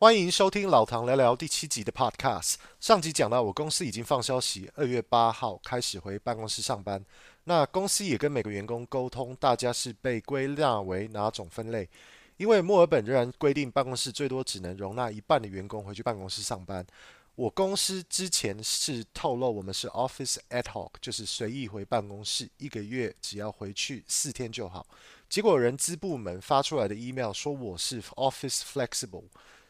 欢迎收听老唐聊聊第七集的 Podcast。上集讲到，我公司已经放消息，二月八号开始回办公室上班。那公司也跟每个员工沟通，大家是被归纳为哪种分类？因为墨尔本仍然规定办公室最多只能容纳一半的员工回去办公室上班。我公司之前是透露我们是 Office Ad Hoc，就是随意回办公室，一个月只要回去四天就好。结果人资部门发出来的 email 说我是 Office Flexible。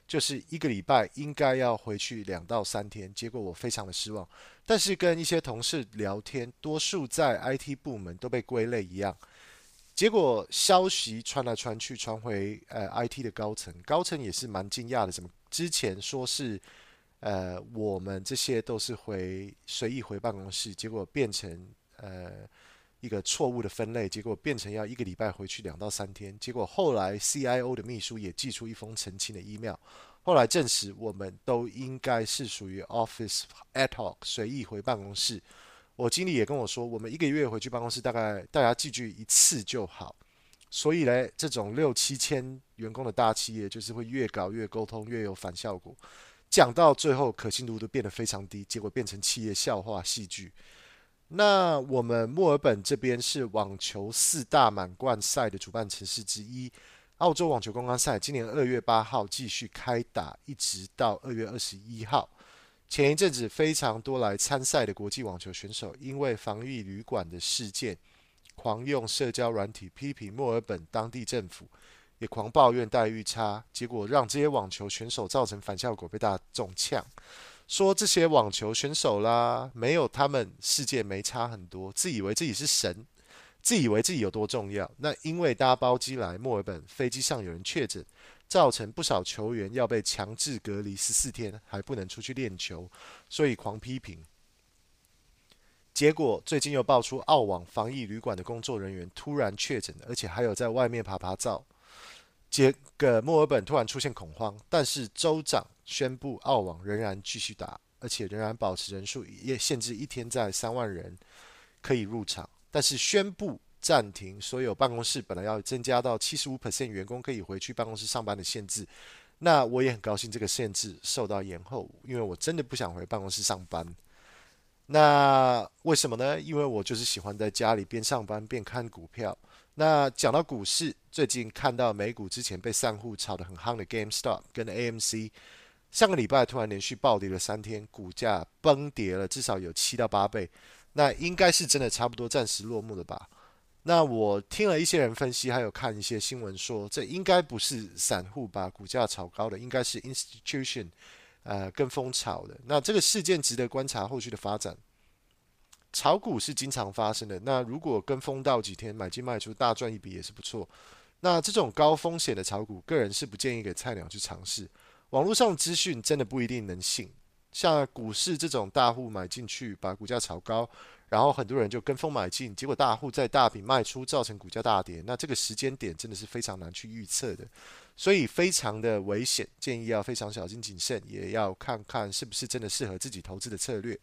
就是一个礼拜应该要回去两到三天，结果我非常的失望。但是跟一些同事聊天，多数在 IT 部门都被归类一样。结果消息传来传去，传回呃 IT 的高层，高层也是蛮惊讶的。怎么之前说是呃我们这些都是回随意回办公室，结果变成呃一个错误的分类，结果变成要一个礼拜回去两到三天。结果后来 CIO 的秘书也寄出一封澄清的 email。后来证实，我们都应该是属于 office ad hoc 随意回办公室。我经理也跟我说，我们一个月回去办公室大概大家聚聚一次就好。所以呢，这种六七千员工的大企业，就是会越搞越沟通越有反效果，讲到最后可信度都变得非常低，结果变成企业笑话戏剧。那我们墨尔本这边是网球四大满贯赛的主办城市之一。澳洲网球公开赛今年二月八号继续开打，一直到二月二十一号。前一阵子非常多来参赛的国际网球选手，因为防疫旅馆的事件，狂用社交软体批评墨尔本当地政府，也狂抱怨待遇差，结果让这些网球选手造成反效果，被大众呛，说这些网球选手啦，没有他们世界没差很多，自以为自己是神。自以为自己有多重要，那因为搭包机来墨尔本，飞机上有人确诊，造成不少球员要被强制隔离十四天，还不能出去练球，所以狂批评。结果最近又爆出澳网防疫旅馆的工作人员突然确诊，而且还有在外面趴趴走，结果墨尔本突然出现恐慌，但是州长宣布澳网仍然继续打，而且仍然保持人数也限制一天在三万人可以入场。但是宣布暂停所有办公室本来要增加到七十五 percent 员工可以回去办公室上班的限制，那我也很高兴这个限制受到延后，因为我真的不想回办公室上班。那为什么呢？因为我就是喜欢在家里边上班边看股票。那讲到股市，最近看到美股之前被散户炒得很夯的 GameStop 跟 AMC，上个礼拜突然连续暴跌了三天，股价崩跌了至少有七到八倍。那应该是真的差不多暂时落幕了吧？那我听了一些人分析，还有看一些新闻说，这应该不是散户把股价炒高的，应该是 institution，呃，跟风炒的。那这个事件值得观察后续的发展。炒股是经常发生的，那如果跟风到几天，买进卖出大赚一笔也是不错。那这种高风险的炒股，个人是不建议给菜鸟去尝试。网络上资讯真的不一定能信。像股市这种大户买进去，把股价炒高，然后很多人就跟风买进，结果大户在大笔卖出，造成股价大跌。那这个时间点真的是非常难去预测的，所以非常的危险，建议要非常小心谨慎，也要看看是不是真的适合自己投资的策略。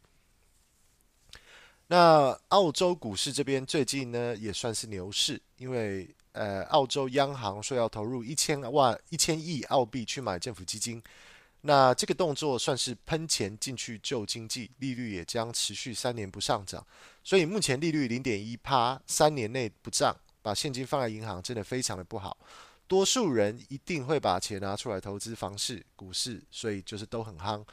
那澳洲股市这边最近呢也算是牛市，因为呃澳洲央行说要投入一千万一千亿澳币去买政府基金。那这个动作算是喷钱进去救经济，利率也将持续三年不上涨，所以目前利率零点一趴，三年内不涨，把现金放在银行真的非常的不好。多数人一定会把钱拿出来投资房市、股市，所以就是都很夯。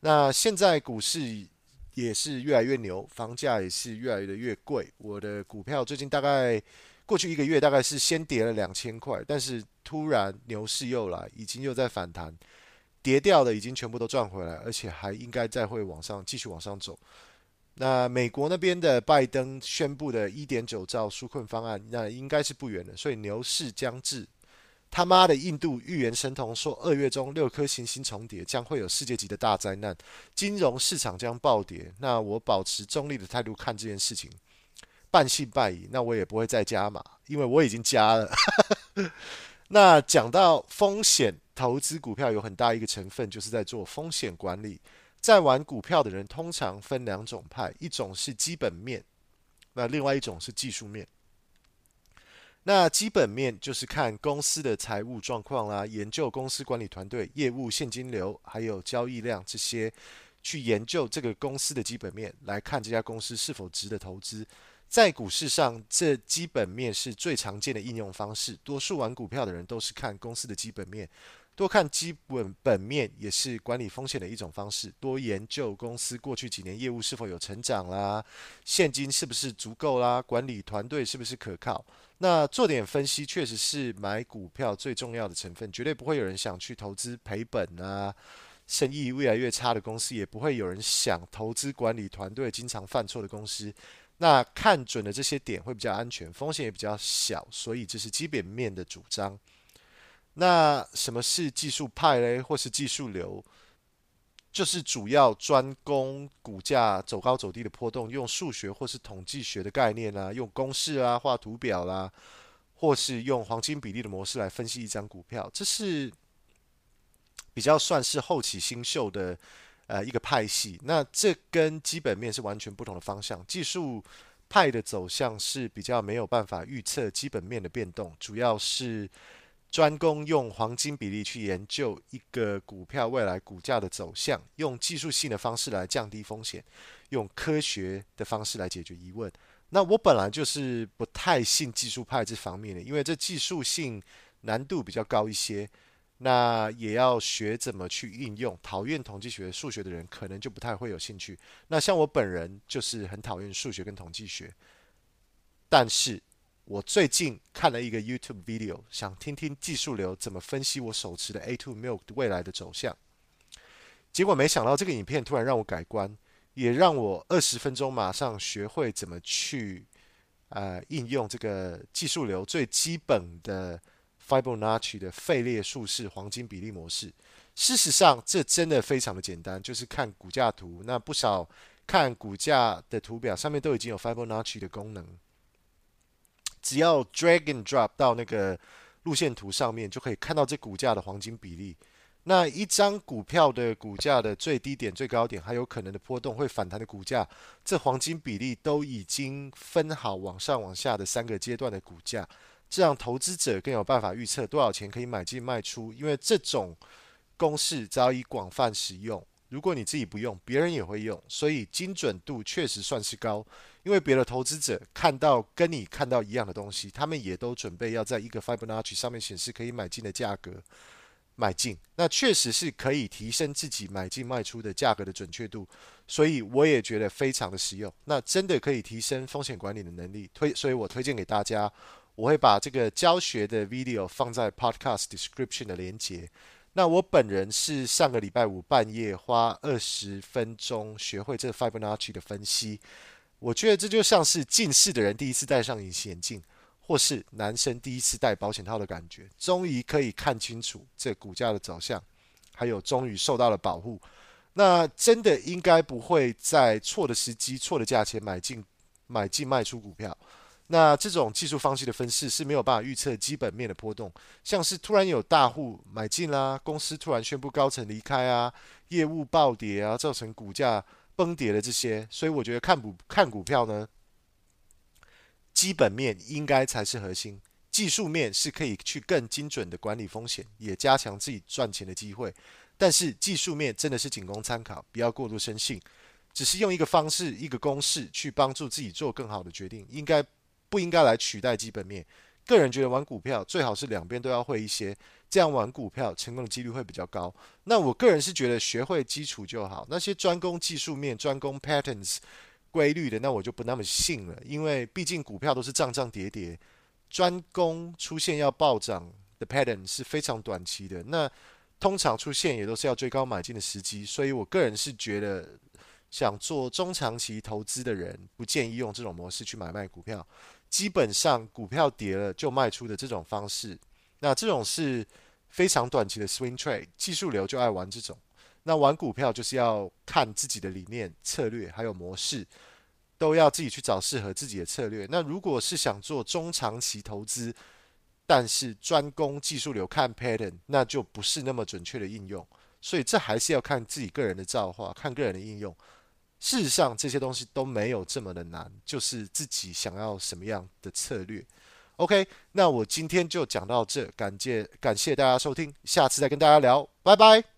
那现在股市也是越来越牛，房价也是越来越越贵。我的股票最近大概过去一个月大概是先跌了两千块，但是突然牛市又来，已经又在反弹。跌掉的已经全部都赚回来，而且还应该再会往上继续往上走。那美国那边的拜登宣布的一点九兆纾困方案，那应该是不远了。所以牛市将至。他妈的，印度预言神童说二月中六颗行星重叠，将会有世界级的大灾难，金融市场将暴跌。那我保持中立的态度看这件事情，半信半疑。那我也不会再加码，因为我已经加了。那讲到风险。投资股票有很大一个成分，就是在做风险管理。在玩股票的人通常分两种派，一种是基本面，那另外一种是技术面。那基本面就是看公司的财务状况啦，研究公司管理团队、业务现金流还有交易量这些，去研究这个公司的基本面，来看这家公司是否值得投资。在股市上，这基本面是最常见的应用方式。多数玩股票的人都是看公司的基本面，多看基本本面也是管理风险的一种方式。多研究公司过去几年业务是否有成长啦，现金是不是足够啦，管理团队是不是可靠。那做点分析确实是买股票最重要的成分，绝对不会有人想去投资赔本啊，生意越来越差的公司，也不会有人想投资管理团队经常犯错的公司。那看准了这些点会比较安全，风险也比较小，所以这是基本面的主张。那什么是技术派嘞，或是技术流？就是主要专攻股价走高走低的波动，用数学或是统计学的概念啊，用公式啊画图表啦，或是用黄金比例的模式来分析一张股票，这是比较算是后起新秀的。呃，一个派系，那这跟基本面是完全不同的方向。技术派的走向是比较没有办法预测基本面的变动，主要是专攻用黄金比例去研究一个股票未来股价的走向，用技术性的方式来降低风险，用科学的方式来解决疑问。那我本来就是不太信技术派这方面的，因为这技术性难度比较高一些。那也要学怎么去应用。讨厌统计学、数学的人可能就不太会有兴趣。那像我本人就是很讨厌数学跟统计学。但是我最近看了一个 YouTube video，想听听技术流怎么分析我手持的 A2 Milk 未来的走向。结果没想到这个影片突然让我改观，也让我二十分钟马上学会怎么去呃应用这个技术流最基本的。Fibonacci 的费列数式黄金比例模式，事实上这真的非常的简单，就是看股价图。那不少看股价的图表上面都已经有 Fibonacci 的功能，只要 drag and drop 到那个路线图上面，就可以看到这股价的黄金比例。那一张股票的股价的最低点、最高点，还有可能的波动会反弹的股价，这黄金比例都已经分好往上、往下的三个阶段的股价。这样投资者更有办法预测多少钱可以买进卖出，因为这种公式早已广泛使用。如果你自己不用，别人也会用，所以精准度确实算是高。因为别的投资者看到跟你看到一样的东西，他们也都准备要在一个 Fibonacci 上面显示可以买进的价格买进，那确实是可以提升自己买进卖出的价格的准确度。所以我也觉得非常的实用，那真的可以提升风险管理的能力。推，所以我推荐给大家。我会把这个教学的 video 放在 podcast description 的连接。那我本人是上个礼拜五半夜花二十分钟学会这 Fibonacci 的分析。我觉得这就像是近视的人第一次戴上隐形眼镜，或是男生第一次戴保险套的感觉。终于可以看清楚这股价的走向，还有终于受到了保护。那真的应该不会在错的时机、错的价钱买进、买进卖出股票。那这种技术方式的分析是没有办法预测基本面的波动，像是突然有大户买进啦，公司突然宣布高层离开啊，业务暴跌啊，造成股价崩跌的这些，所以我觉得看股看股票呢，基本面应该才是核心，技术面是可以去更精准的管理风险，也加强自己赚钱的机会，但是技术面真的是仅供参考，不要过度深信，只是用一个方式、一个公式去帮助自己做更好的决定，应该。不应该来取代基本面。个人觉得玩股票最好是两边都要会一些，这样玩股票成功的几率会比较高。那我个人是觉得学会基础就好。那些专攻技术面、专攻 patterns 规律的，那我就不那么信了。因为毕竟股票都是涨涨跌跌，专攻出现要暴涨的 pattern 是非常短期的。那通常出现也都是要追高买进的时机。所以我个人是觉得。想做中长期投资的人，不建议用这种模式去买卖股票。基本上，股票跌了就卖出的这种方式，那这种是非常短期的 swing trade，技术流就爱玩这种。那玩股票就是要看自己的理念、策略还有模式，都要自己去找适合自己的策略。那如果是想做中长期投资，但是专攻技术流看 pattern，那就不是那么准确的应用。所以这还是要看自己个人的造化，看个人的应用。事实上，这些东西都没有这么的难，就是自己想要什么样的策略。OK，那我今天就讲到这，感谢感谢大家收听，下次再跟大家聊，拜拜。